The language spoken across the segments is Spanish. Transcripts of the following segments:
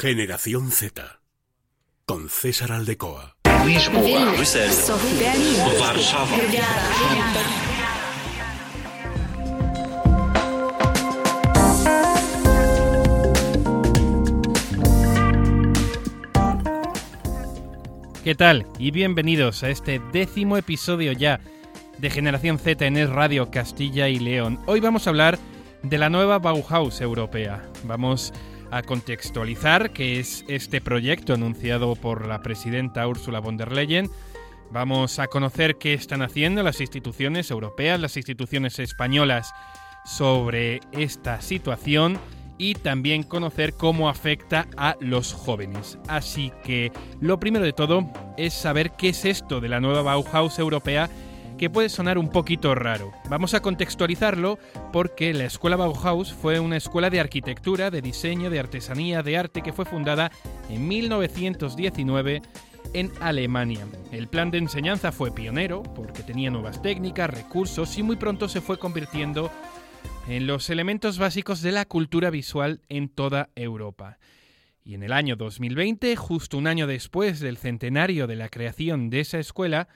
Generación Z. Con César Aldecoa. ¿Qué tal? Y bienvenidos a este décimo episodio ya de Generación Z en Es Radio Castilla y León. Hoy vamos a hablar de la nueva Bauhaus europea. Vamos contextualizar qué es este proyecto anunciado por la presidenta Ursula von der Leyen. Vamos a conocer qué están haciendo las instituciones europeas, las instituciones españolas sobre esta situación y también conocer cómo afecta a los jóvenes. Así que lo primero de todo es saber qué es esto de la nueva Bauhaus europea que puede sonar un poquito raro. Vamos a contextualizarlo porque la escuela Bauhaus fue una escuela de arquitectura, de diseño, de artesanía, de arte que fue fundada en 1919 en Alemania. El plan de enseñanza fue pionero porque tenía nuevas técnicas, recursos y muy pronto se fue convirtiendo en los elementos básicos de la cultura visual en toda Europa. Y en el año 2020, justo un año después del centenario de la creación de esa escuela,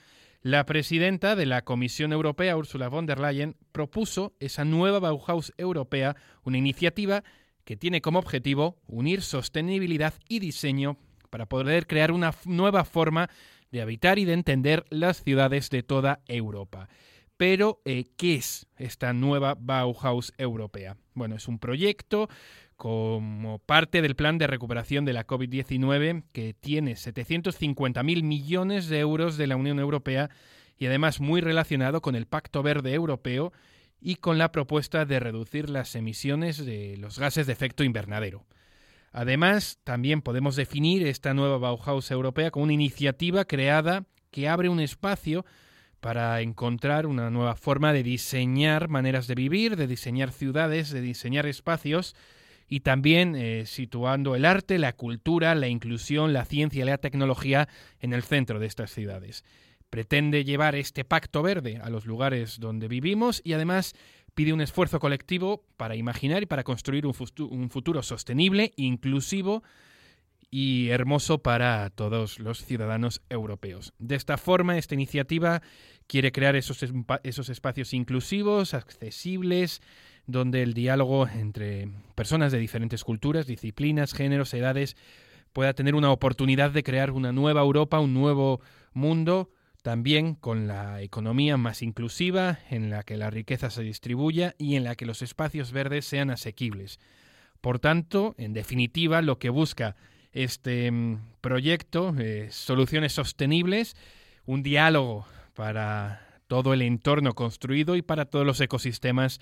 la presidenta de la Comisión Europea, Ursula von der Leyen, propuso esa nueva Bauhaus europea, una iniciativa que tiene como objetivo unir sostenibilidad y diseño para poder crear una nueva forma de habitar y de entender las ciudades de toda Europa. Pero, eh, ¿qué es esta nueva Bauhaus europea? Bueno, es un proyecto como parte del plan de recuperación de la COVID-19 que tiene 750.000 millones de euros de la Unión Europea y además muy relacionado con el Pacto Verde Europeo y con la propuesta de reducir las emisiones de los gases de efecto invernadero. Además, también podemos definir esta nueva Bauhaus europea como una iniciativa creada que abre un espacio para encontrar una nueva forma de diseñar maneras de vivir, de diseñar ciudades, de diseñar espacios y también eh, situando el arte, la cultura, la inclusión, la ciencia y la tecnología en el centro de estas ciudades. Pretende llevar este pacto verde a los lugares donde vivimos y además pide un esfuerzo colectivo para imaginar y para construir un, un futuro sostenible, inclusivo, y hermoso para todos los ciudadanos europeos. De esta forma, esta iniciativa quiere crear esos, esos espacios inclusivos, accesibles, donde el diálogo entre personas de diferentes culturas, disciplinas, géneros, edades, pueda tener una oportunidad de crear una nueva Europa, un nuevo mundo, también con la economía más inclusiva, en la que la riqueza se distribuya y en la que los espacios verdes sean asequibles. Por tanto, en definitiva, lo que busca este mm, proyecto, eh, soluciones sostenibles, un diálogo para todo el entorno construido y para todos los ecosistemas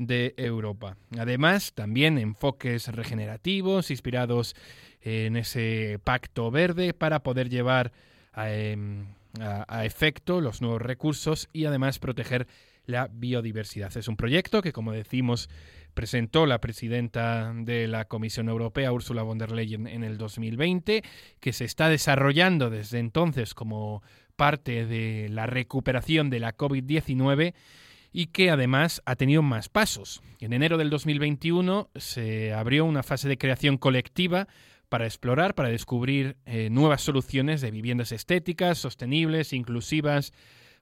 de Europa. Además, también enfoques regenerativos inspirados en ese pacto verde para poder llevar a, em, a efecto los nuevos recursos y además proteger la biodiversidad. Es un proyecto que, como decimos, presentó la presidenta de la Comisión Europea, Ursula von der Leyen, en el 2020, que se está desarrollando desde entonces como parte de la recuperación de la COVID-19 y que además ha tenido más pasos. En enero del 2021 se abrió una fase de creación colectiva para explorar, para descubrir eh, nuevas soluciones de viviendas estéticas, sostenibles, inclusivas,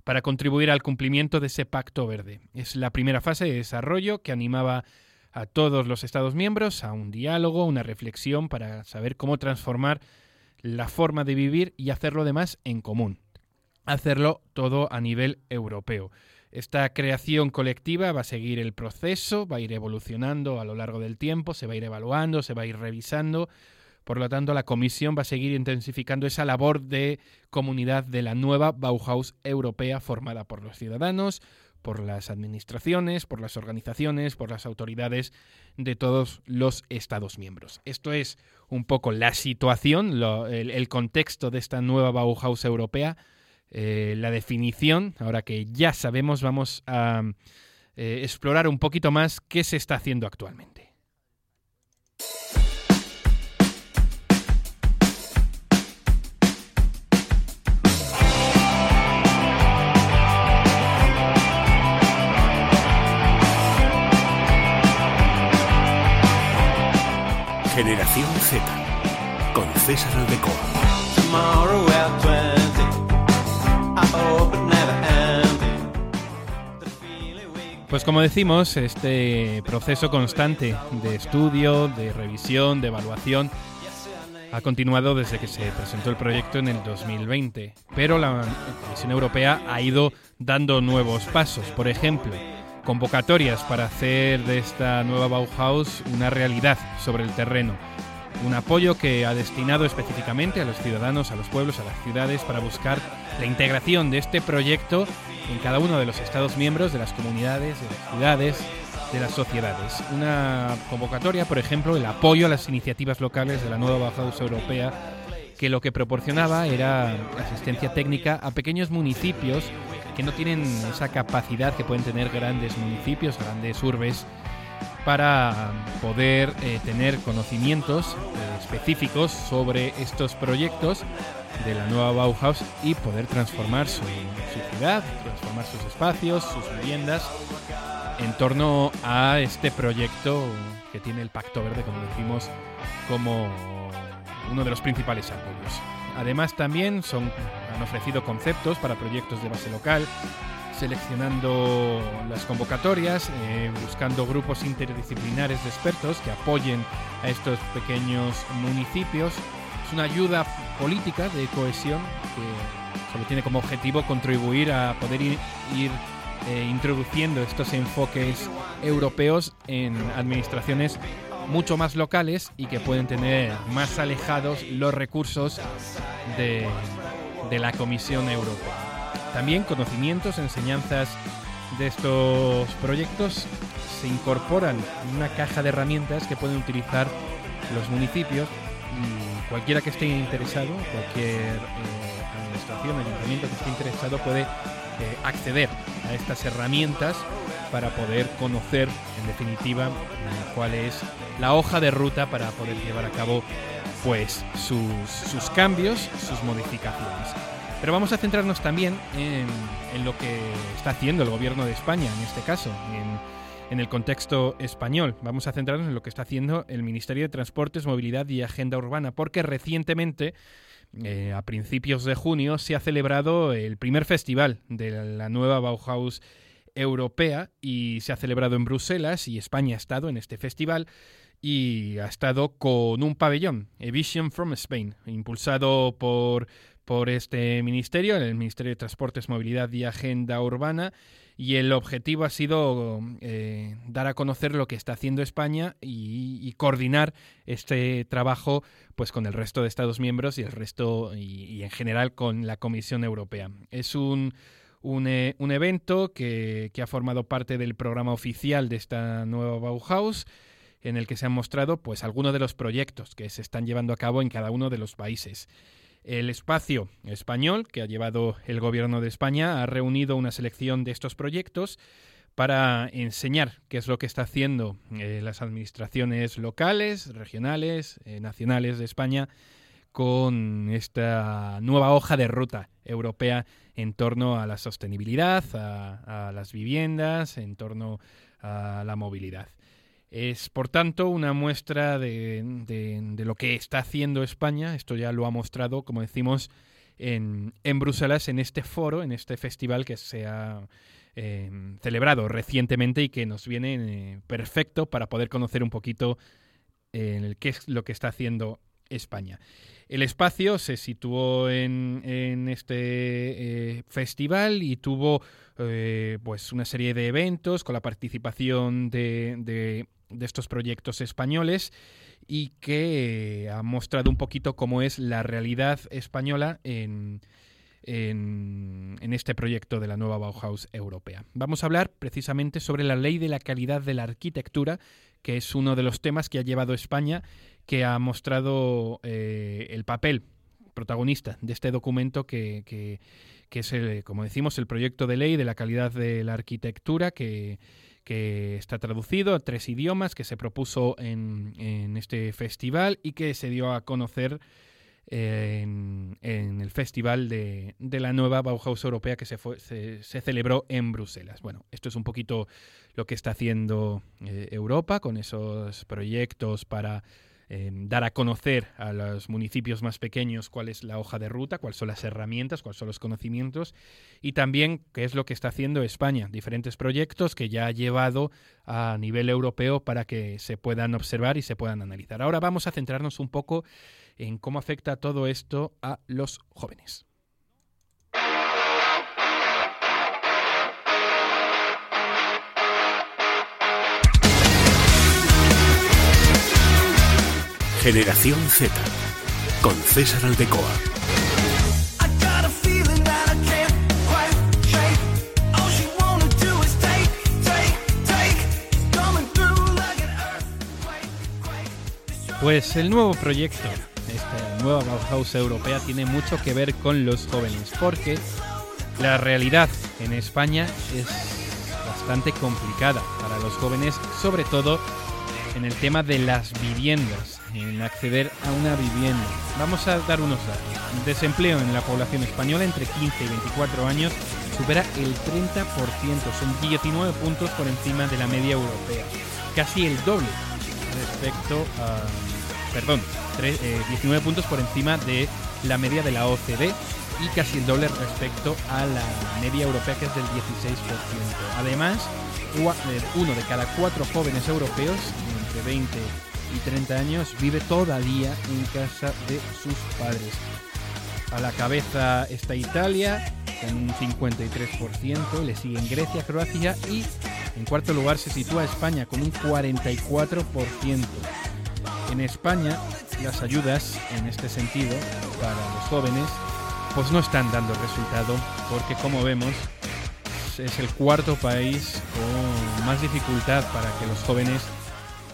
para contribuir al cumplimiento de ese pacto verde. Es la primera fase de desarrollo que animaba a todos los Estados miembros a un diálogo, una reflexión para saber cómo transformar la forma de vivir y hacerlo además en común. Hacerlo todo a nivel europeo. Esta creación colectiva va a seguir el proceso, va a ir evolucionando a lo largo del tiempo, se va a ir evaluando, se va a ir revisando por lo tanto, la Comisión va a seguir intensificando esa labor de comunidad de la nueva Bauhaus europea formada por los ciudadanos, por las administraciones, por las organizaciones, por las autoridades de todos los Estados miembros. Esto es un poco la situación, el, contexto de esta nueva Bauhaus europea, eh, la definición. Ahora que ya sabemos, vamos a eh, explorar un poquito más qué se está haciendo actualmente. Generación Z con César Aldecoa. Pues como decimos, este proceso constante de estudio, de revisión, de evaluación, ha continuado desde que se presentó el proyecto en el 2020, pero la Comisión Europea ha ido dando nuevos pasos. Por ejemplo, convocatorias para hacer de esta nueva Bauhaus una realidad sobre el terreno. Un apoyo que ha destinado específicamente a los ciudadanos, a los pueblos, a las ciudades para buscar la integración de este proyecto en cada uno de los Estados miembros, de las comunidades, de las ciudades, de las sociedades. Una convocatoria, por ejemplo, el apoyo a las iniciativas locales de la nueva Bauhaus Europea, que lo que proporcionaba era asistencia técnica a pequeños municipios que no tienen esa capacidad que pueden tener grandes municipios, grandes urbes, para poder eh, tener conocimientos eh, específicos sobre estos proyectos de la nueva Bauhaus y poder transformar su, su ciudad, transformar sus espacios, sus viviendas en torno a este proyecto que tiene el Pacto Verde, como decimos, como uno de los principales apoyos. Además también son, han ofrecido conceptos para proyectos de base local, seleccionando las convocatorias, eh, buscando grupos interdisciplinares de expertos que apoyen a estos pequeños municipios. Es una ayuda política de cohesión que solo tiene como objetivo contribuir a poder ir, eh, introduciendo estos enfoques europeos en administraciones mucho más locales y que pueden tener más alejados los recursos de, la Comisión Europea. También conocimientos, enseñanzas de estos proyectos se incorporan en una caja de herramientas que pueden utilizar los municipios y cualquiera que esté interesado, cualquier eh, administración, ayuntamiento que esté interesado puede eh, acceder a estas herramientas para poder conocer en definitiva cuál es la hoja de ruta para poder llevar a cabo pues sus, cambios, sus modificaciones. Pero vamos a centrarnos también en, lo que está haciendo el gobierno de España, en este caso, en, el contexto español. Vamos a centrarnos en lo que está haciendo el Ministerio de Transportes, Movilidad y Agenda Urbana, porque recientemente, eh, a principios de junio, se ha celebrado el primer festival de la nueva Bauhaus europea y se ha celebrado en Bruselas y España ha estado en este festival y ha estado con un pabellón, A Vision from Spain, impulsado por, por este ministerio, el Ministerio de Transportes, Movilidad y Agenda Urbana, y el objetivo ha sido eh, dar a conocer lo que está haciendo España y, coordinar este trabajo pues con el resto de Estados miembros y el resto y, en general con la Comisión Europea. Es un, un, eh, un evento que, que ha formado parte del programa oficial de esta nueva Bauhaus en el que se han mostrado pues algunos de los proyectos que se están llevando a cabo en cada uno de los países. El espacio español que ha llevado el gobierno de España ha reunido una selección de estos proyectos para enseñar qué es lo que está haciendo eh, las administraciones locales, regionales, eh, nacionales de España con esta nueva hoja de ruta europea en torno a la sostenibilidad, a las viviendas, en torno a la movilidad. Es, por tanto, una muestra de, de, lo que está haciendo España. Esto ya lo ha mostrado, como decimos, en, en Bruselas, en este foro, en este festival que se ha eh, celebrado recientemente y que nos viene eh, perfecto para poder conocer un poquito eh, qué es lo que está haciendo España. El espacio se situó en, en este festival y tuvo pues una serie de eventos con la participación de de estos proyectos españoles y que ha mostrado un poquito cómo es la realidad española en, en, este proyecto de la nueva Bauhaus europea. Vamos a hablar precisamente sobre la ley de la calidad de la arquitectura, que es uno de los temas que ha llevado España, que ha mostrado eh, el papel protagonista de este documento que, que, que es, el, como decimos, el proyecto de ley de la calidad de la arquitectura que que está traducido a tres idiomas, que se propuso en, este festival y que se dio a conocer en, el festival de, la nueva Bauhaus Europea que se, se, celebró en Bruselas. Bueno, esto es un poquito lo que está haciendo eh, Europa con esos proyectos para Em, dar a conocer a los municipios más pequeños cuál es la hoja de ruta, cuáles son las herramientas, cuáles son los conocimientos y también qué es lo que está haciendo España, diferentes proyectos que ya ha llevado a nivel europeo para que se puedan observar y se puedan analizar. Ahora vamos a centrarnos un poco en cómo afecta todo esto a los jóvenes. Generación Z con César Aldecoa. Pues el nuevo proyecto, esta nueva Bauhaus europea, tiene mucho que ver con los jóvenes, porque la realidad en España es bastante complicada para los jóvenes, sobre todo en el tema de las viviendas en acceder a una vivienda. Vamos a dar unos datos. Desempleo en la población española entre 15 y 24 años supera el 30%, son 19 puntos por encima de la media europea, casi el doble respecto a, perdón, 19 eh, puntos por encima de la media de la OCDE y casi el doble respecto a la media europea que es del 16%. Además, eh, uno de cada cuatro jóvenes europeos entre 20 y 30 años vive todavía en casa de sus padres. A la cabeza está Italia con un 53%, le siguen Grecia, Croacia y en cuarto lugar se sitúa España con un 44%. En España las ayudas en este sentido para los jóvenes pues no están dando resultado porque como vemos es el cuarto país con más dificultad para que los jóvenes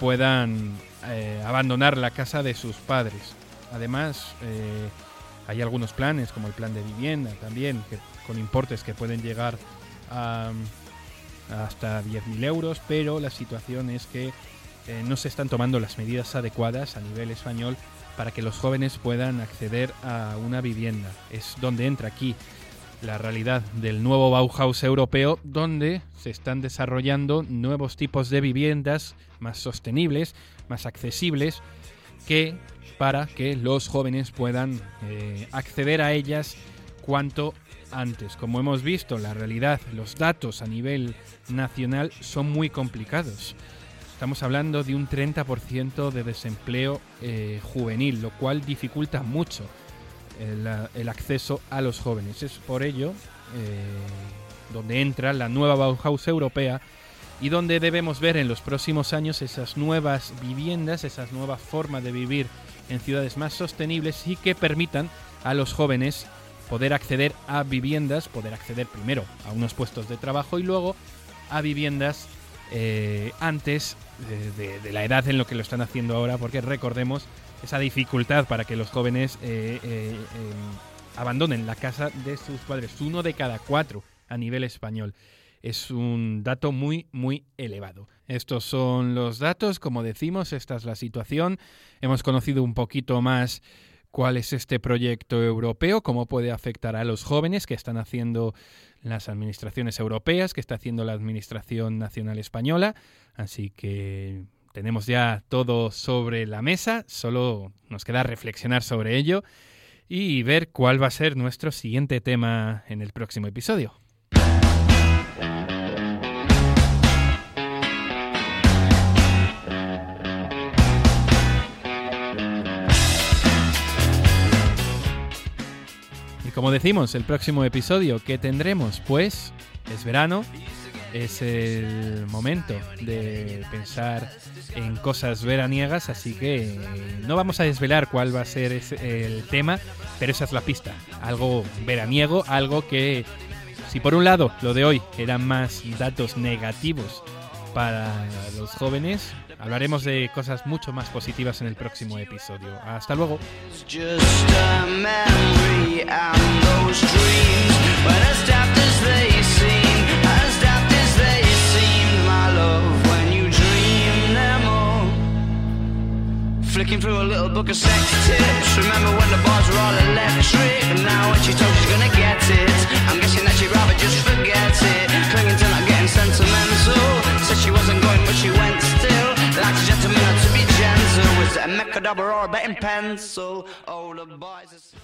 puedan eh, abandonar la casa de sus padres. Además, eh, hay algunos planes, como el plan de vivienda también, con importes que pueden llegar a, hasta 10.000 euros, pero la situación es que eh, no se están tomando las medidas adecuadas a nivel español para que los jóvenes puedan acceder a una vivienda. Es donde entra aquí la realidad del nuevo Bauhaus europeo, donde se están desarrollando nuevos tipos de viviendas más sostenibles, más accesibles, que para que los jóvenes puedan eh, acceder a ellas cuanto antes. Como hemos visto, la realidad, los datos a nivel nacional son muy complicados. Estamos hablando de un 30% de desempleo eh, juvenil, lo cual dificulta mucho el, acceso a los jóvenes. Es por ello eh, donde entra la nueva Bauhaus europea y donde debemos ver en los próximos años esas nuevas viviendas, esas nuevas formas de vivir en ciudades más sostenibles y que permitan a los jóvenes poder acceder a viviendas, poder acceder primero a unos puestos de trabajo y luego a viviendas eh, antes de, la edad en lo que lo están haciendo ahora, porque recordemos esa dificultad para que los jóvenes eh, eh, em, abandonen la casa de sus padres. Uno de cada cuatro a nivel español. Es un dato muy, muy elevado. Estos son los datos, como decimos, esta es la situación. Hemos conocido un poquito más cuál es este proyecto europeo, cómo puede afectar a los jóvenes que están haciendo las administraciones europeas, que está haciendo la Administración Nacional Española. Así que tenemos ya todo sobre la mesa, solo nos queda reflexionar sobre ello y ver cuál va a ser nuestro siguiente tema en el próximo episodio. Como decimos, el próximo episodio que tendremos, pues, es verano es el momento de pensar en cosas veraniegas, así que no vamos a desvelar cuál va a ser el tema, pero esa es la pista, algo veraniego, algo que si por un lado lo de hoy eran más datos negativos para los jóvenes, hablaremos de cosas mucho más positivas en el próximo episodio. Hasta luego. Flicking through a little book of sex tips. Remember when the bars were all electric? Now a Macadabra or a betting pencil. All the boys are...